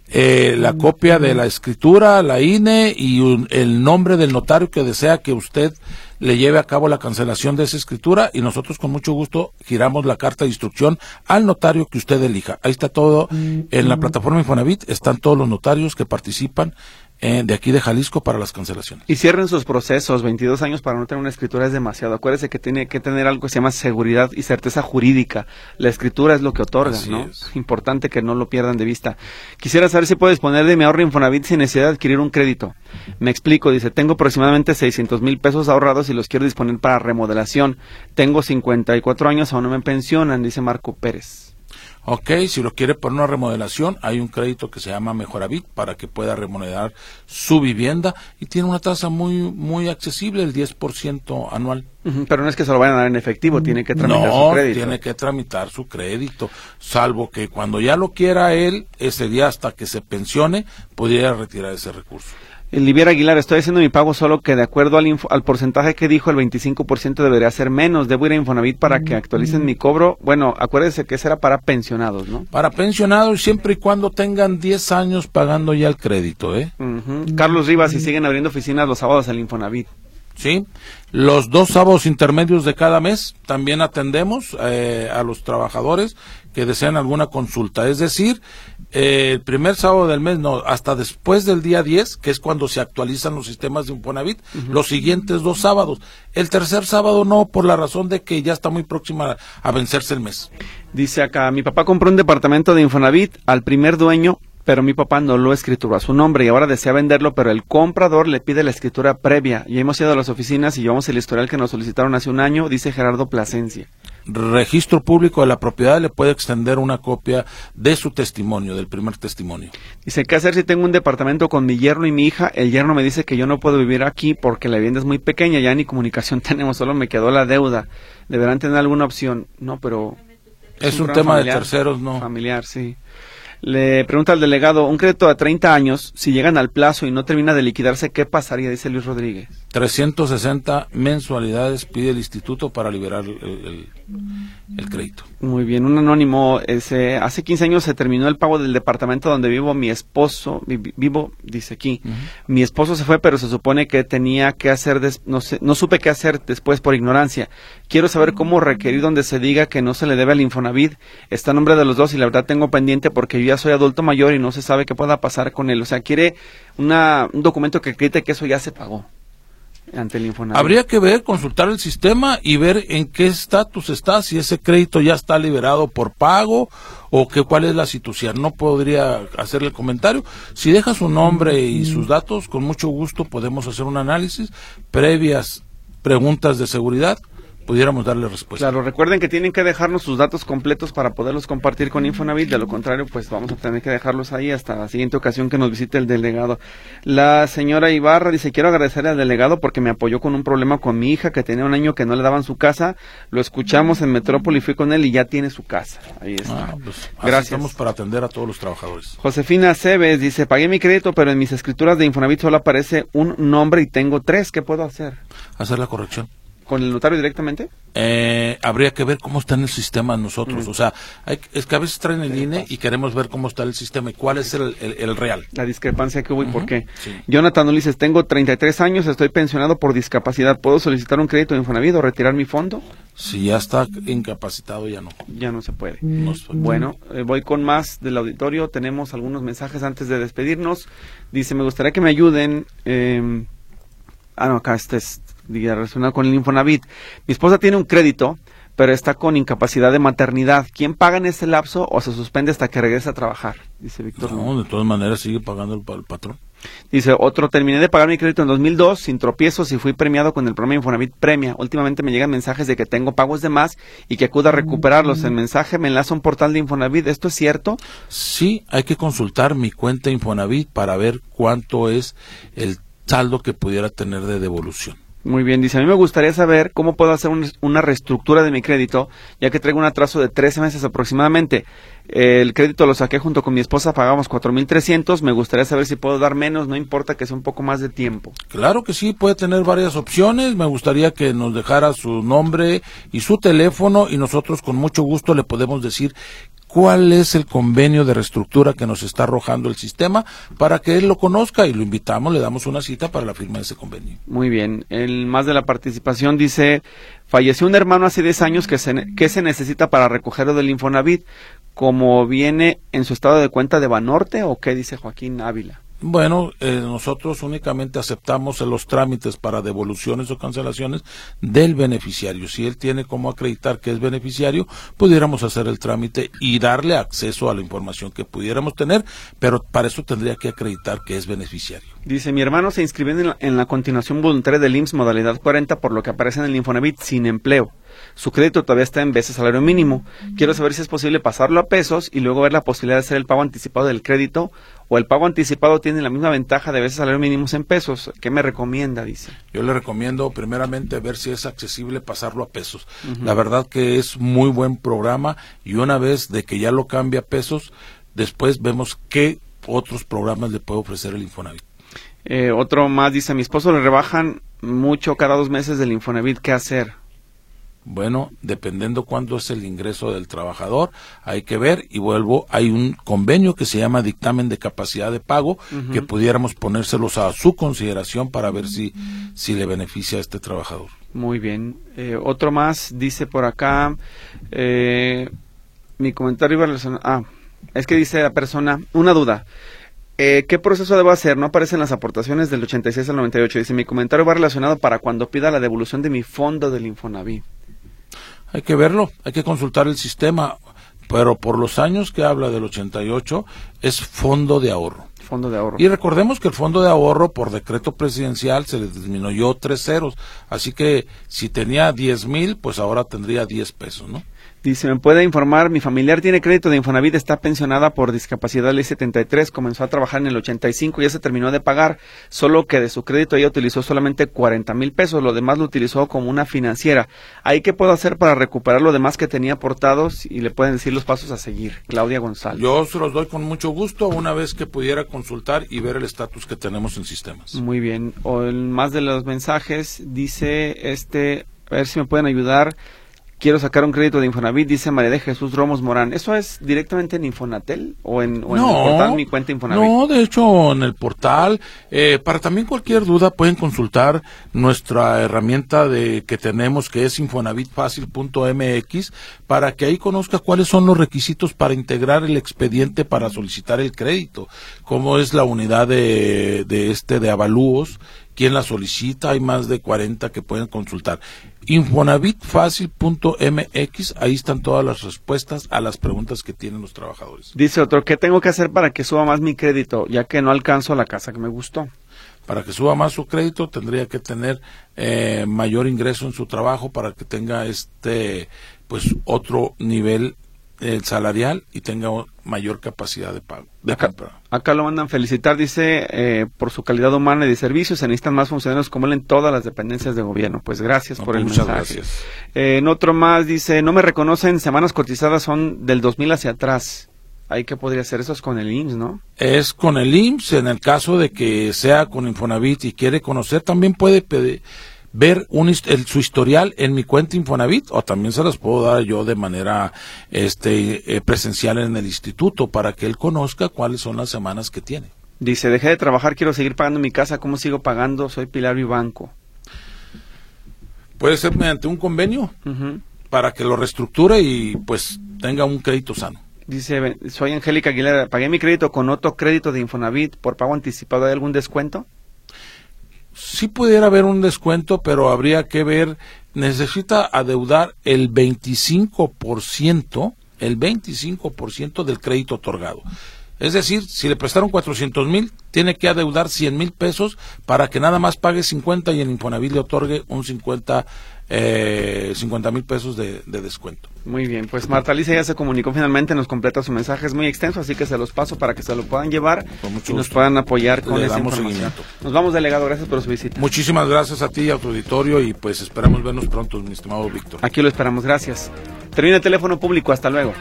eh, la copia de la escritura, la INE y un- el nombre del notario que desea que usted le lleve a cabo la cancelación de esa escritura y nosotros con mucho gusto giramos la carta de instrucción al notario que usted elija. Ahí está todo en la plataforma Infonavit, están todos los notarios que participan eh, de aquí de Jalisco para las cancelaciones. Y cierren sus procesos, 22 años para no tener una escritura es demasiado. Acuérdese que tiene que tener algo que se llama seguridad y certeza jurídica. La escritura es lo que otorga, Así ¿no? es. Importante que no lo pierdan de vista. Quisiera saber si puedo disponer de mi ahorro Infonavit sin necesidad de adquirir un crédito. Me explico, dice, tengo aproximadamente 600 mil pesos ahorrados y los quiero disponer para remodelación. Tengo 54 años, aún no me pensionan, dice Marco Pérez. Ok, si lo quiere por una remodelación, hay un crédito que se llama Mejoravit para que pueda remodelar su vivienda y tiene una tasa muy muy accesible, el 10% anual. Pero no es que se lo vayan a dar en efectivo, tiene que tramitar no, su crédito. tiene que tramitar su crédito, salvo que cuando ya lo quiera él, ese día hasta que se pensione, pudiera retirar ese recurso. Livier Aguilar, estoy haciendo mi pago solo que de acuerdo al, info- al porcentaje que dijo, el 25% debería ser menos. Debo ir a Infonavit para que actualicen mi cobro. Bueno, acuérdese que ese era para pensionados, ¿no? Para pensionados, siempre y cuando tengan 10 años pagando ya el crédito, ¿eh? Ujú. Carlos Rivas, y siguen abriendo oficinas los sábados al Infonavit. ¿sí? Los dos sábados intermedios de cada mes también atendemos eh, a los trabajadores que desean alguna consulta. Es decir, eh, el primer sábado del mes, no, hasta después del día 10, que es cuando se actualizan los sistemas de Infonavit, los siguientes dos sábados. El tercer sábado no, por la razón de que ya está muy próxima a vencerse el mes. Dice acá, mi papá compró un departamento de Infonavit al primer dueño, pero mi papá no lo escrituró a su nombre y ahora desea venderlo, pero el comprador le pide la escritura previa. Y hemos ido a las oficinas y llevamos el historial que nos solicitaron hace un año, dice Gerardo Plasencia. Registro público de la propiedad le puede extender una copia de su testimonio, del primer testimonio. Dice, ¿qué hacer si tengo un departamento con mi yerno y mi hija? El yerno me dice que yo no puedo vivir aquí porque la vivienda es muy pequeña, ya ni comunicación tenemos, solo me quedó la deuda. ¿Deberán tener alguna opción? No, pero... Es un tema de terceros, no. Familiar, sí. Le pregunta al delegado, un crédito a 30 años, si llegan al plazo y no termina de liquidarse, ¿qué pasaría? Dice Luis Rodríguez. 360 mensualidades pide el instituto para liberar el, el- el crédito. Muy bien, un anónimo, ese, hace 15 años se terminó el pago del departamento donde vivo mi esposo, vi- vi- vivo, dice aquí, mi esposo se fue, pero se supone que tenía que hacer, des- no, sé, no supe qué hacer después por ignorancia. Quiero saber cómo requerir donde se diga que no se le debe al Infonavit. Está a nombre de los dos y la verdad tengo pendiente porque yo ya soy adulto mayor y no se sabe qué pueda pasar con él. O sea, quiere una, un documento que acredite que eso ya se pagó ante el Infonavit. Habría que ver, consultar el sistema y ver en qué estatus está, si ese crédito ya está liberado por pago o que cuál es la situación. No podría hacerle comentario. Si deja su nombre y sus datos, con mucho gusto podemos hacer un análisis previas preguntas de seguridad, pudiéramos darle respuesta. Claro, recuerden que tienen que dejarnos sus datos completos para poderlos compartir con Infonavit, de lo contrario, pues vamos a tener que dejarlos ahí hasta la siguiente ocasión que nos visite el delegado. La señora Ibarra dice, quiero agradecer al delegado porque me apoyó con un problema con mi hija que tenía un año que no le daban su casa, lo escuchamos en Metrópoli, fui con él y ya tiene su casa. Ahí está. Ah, pues, Gracias. Estamos para atender a todos los trabajadores. Josefina Cebes dice, pagué mi crédito, pero en mis escrituras de Infonavit solo aparece un nombre y tengo tres, ¿qué puedo hacer? Hacer la corrección. ¿Con el notario directamente? Eh, habría que ver cómo está en el sistema nosotros. Mm. O sea, hay- es que a veces traen el INE y queremos ver cómo está el sistema y cuál es el, el- el real. La discrepancia que hubo y por qué. sí. Jonathan Ulises, tengo 33 años, estoy pensionado por discapacidad. ¿Puedo solicitar un crédito de Infonavit o retirar mi fondo? Si ya está incapacitado, ya no. Ya no se puede. No se puede. Bueno, eh, voy con más del auditorio. Tenemos algunos mensajes antes de despedirnos. Dice, me gustaría que me ayuden. eh, ah, no, acá este es relacionado con el Infonavit. Mi esposa tiene un crédito, pero está con incapacidad de maternidad. ¿Quién paga en ese lapso o se suspende hasta que regrese a trabajar? Dice Víctor. No, de todas maneras sigue pagando el, pa- el patrón. Dice otro, terminé de pagar mi crédito en 2002 sin tropiezos y fui premiado con el programa Infonavit Premia. Últimamente me llegan mensajes de que tengo pagos de más y que acuda a recuperarlos. El mensaje me enlaza a un portal de Infonavit. ¿Esto es cierto? Sí, hay que consultar mi cuenta Infonavit para ver cuánto es el saldo que pudiera tener de devolución. Muy bien, dice, a mí me gustaría saber cómo puedo hacer un- una reestructura de mi crédito, ya que traigo un atraso de 13 meses aproximadamente. El crédito lo saqué junto con mi esposa, pagamos 4.300, me gustaría saber si puedo dar menos, no importa que sea un poco más de tiempo. Claro que sí, puede tener varias opciones. Me gustaría que nos dejara su nombre y su teléfono y nosotros con mucho gusto le podemos decir cuál es el convenio de reestructura que nos está arrojando el sistema para que él lo conozca y lo invitamos, le damos una cita para la firma de ese convenio. Muy bien. El más de la participación dice, falleció un hermano hace 10 años que se, ¿qué se necesita para recogerlo del Infonavit? ¿Como viene en su estado de cuenta de Banorte o qué dice Joaquín Ávila? Bueno, eh, nosotros únicamente aceptamos los trámites para devoluciones o cancelaciones del beneficiario. Si él tiene como acreditar que es beneficiario, pudiéramos hacer el trámite y darle acceso a la información que pudiéramos tener, pero para eso tendría que acreditar que es beneficiario. Dice, mi hermano se inscribió en la, en la continuación voluntaria del IMSS modalidad 40 por lo que aparece en el Infonavit sin empleo. Su crédito todavía está en veces salario mínimo. Quiero saber si es posible pasarlo a pesos y luego ver la posibilidad de hacer el pago anticipado del crédito o el pago anticipado tiene la misma ventaja de veces salario mínimos en pesos. ¿Qué me recomienda? Dice. Yo le recomiendo primeramente ver si es accesible pasarlo a pesos. La verdad que es muy buen programa y una vez de que ya lo cambia a pesos, después vemos qué otros programas le puede ofrecer el Infonavit. Eh, otro más dice, a mi esposo le rebajan mucho cada dos meses del Infonavit. ¿Qué hacer? Bueno, dependiendo cuándo es el ingreso del trabajador, hay que ver y vuelvo, hay un convenio que se llama dictamen de capacidad de pago que pudiéramos ponérselos a su consideración para ver si, si le beneficia a este trabajador. Muy bien. Eh, otro más dice por acá, eh, mi comentario iba relacionado... Ah, es que dice la persona, una duda. Eh, ¿Qué proceso debo hacer? No aparecen las aportaciones del 86 al 98. Dice, mi comentario va relacionado para cuando pida la devolución de mi fondo del Infonavit. Hay que verlo, hay que consultar el sistema, pero por los años que habla del 88 es fondo de ahorro. Fondo de ahorro. Y recordemos que el fondo de ahorro por decreto presidencial se le disminuyó tres ceros, así que si tenía 10 mil, pues ahora tendría 10 pesos, ¿no? Dice, ¿me puede informar? Mi familiar tiene crédito de Infonavit, está pensionada por discapacidad ley 73, comenzó a trabajar en el 85, ya se terminó de pagar, solo que de su crédito ella utilizó solamente 40 mil pesos, lo demás lo utilizó como una financiera. ¿Ahí qué puedo hacer para recuperar lo demás que tenía aportados? Y le pueden decir los pasos a seguir. Claudia González. Yo se los doy con mucho gusto una vez que pudiera consultar y ver el estatus que tenemos en sistemas. Muy bien. O el más de los mensajes dice este, a ver si me pueden ayudar. Quiero sacar un crédito de Infonavit, dice María de Jesús Romos Morán. ¿Eso es directamente en Infonatel o en, o en el portal Mi Cuenta Infonavit? No, de hecho, en el portal, eh, para también cualquier duda pueden consultar nuestra herramienta de que tenemos que es infonavitfacil.mx para que ahí conozca cuáles son los requisitos para integrar el expediente para solicitar el crédito, cómo es la unidad de, de este de avalúos, quién la solicita, hay más de 40 que pueden consultar. Infonavitfacil.mx, ahí están todas las respuestas a las preguntas que tienen los trabajadores. Dice otro, ¿qué tengo que hacer para que suba más mi crédito, ya que no alcanzo la casa que me gustó? Para que suba más su crédito tendría que tener eh, mayor ingreso en su trabajo para que tenga este pues otro nivel eh, salarial y tenga mayor capacidad de pago. De acá, acá, lo mandan felicitar, dice, eh, por su calidad humana y de servicio. Se necesitan más funcionarios como él en todas las dependencias de gobierno. Pues gracias por el muchas mensaje. Gracias. Eh, en otro más dice, no me reconocen, semanas cotizadas son del 2000 hacia atrás. Ahí que podría ser eso es con el IMSS, ¿no? Es con el IMSS, en el caso de que sea con Infonavit y quiere conocer, también puede pedir ver un, el, su historial en mi cuenta Infonavit o también se las puedo dar yo de manera este, eh, presencial en el instituto para que él conozca cuáles son las semanas que tiene. Dice, dejé de trabajar, quiero seguir pagando mi casa, ¿cómo sigo pagando? Soy Pilar y Banco. Puede ser mediante un convenio para que lo reestructure y pues tenga un crédito sano. Dice, soy Angélica Aguilera, pagué mi crédito con otro crédito de Infonavit por pago anticipado. ¿Hay algún descuento? Sí pudiera haber un descuento, pero habría que ver, necesita adeudar el 25%, el 25% del crédito otorgado. Es decir, si le prestaron 400 mil, tiene que adeudar 100 mil pesos para que nada más pague 50 y en Infonavit le otorgue un 50 eh, 50 mil pesos de, descuento. Muy bien, pues Marta Alicia ya se comunicó finalmente, nos completa su mensaje, es muy extenso, así que se los paso para que se lo puedan llevar y nos puedan apoyar con esa información. Nos vamos, delegado, gracias por su visita. Muchísimas gracias a ti y a tu auditorio y pues esperamos vernos pronto, mi estimado Víctor. Aquí lo esperamos, gracias. Termina el teléfono público, hasta luego.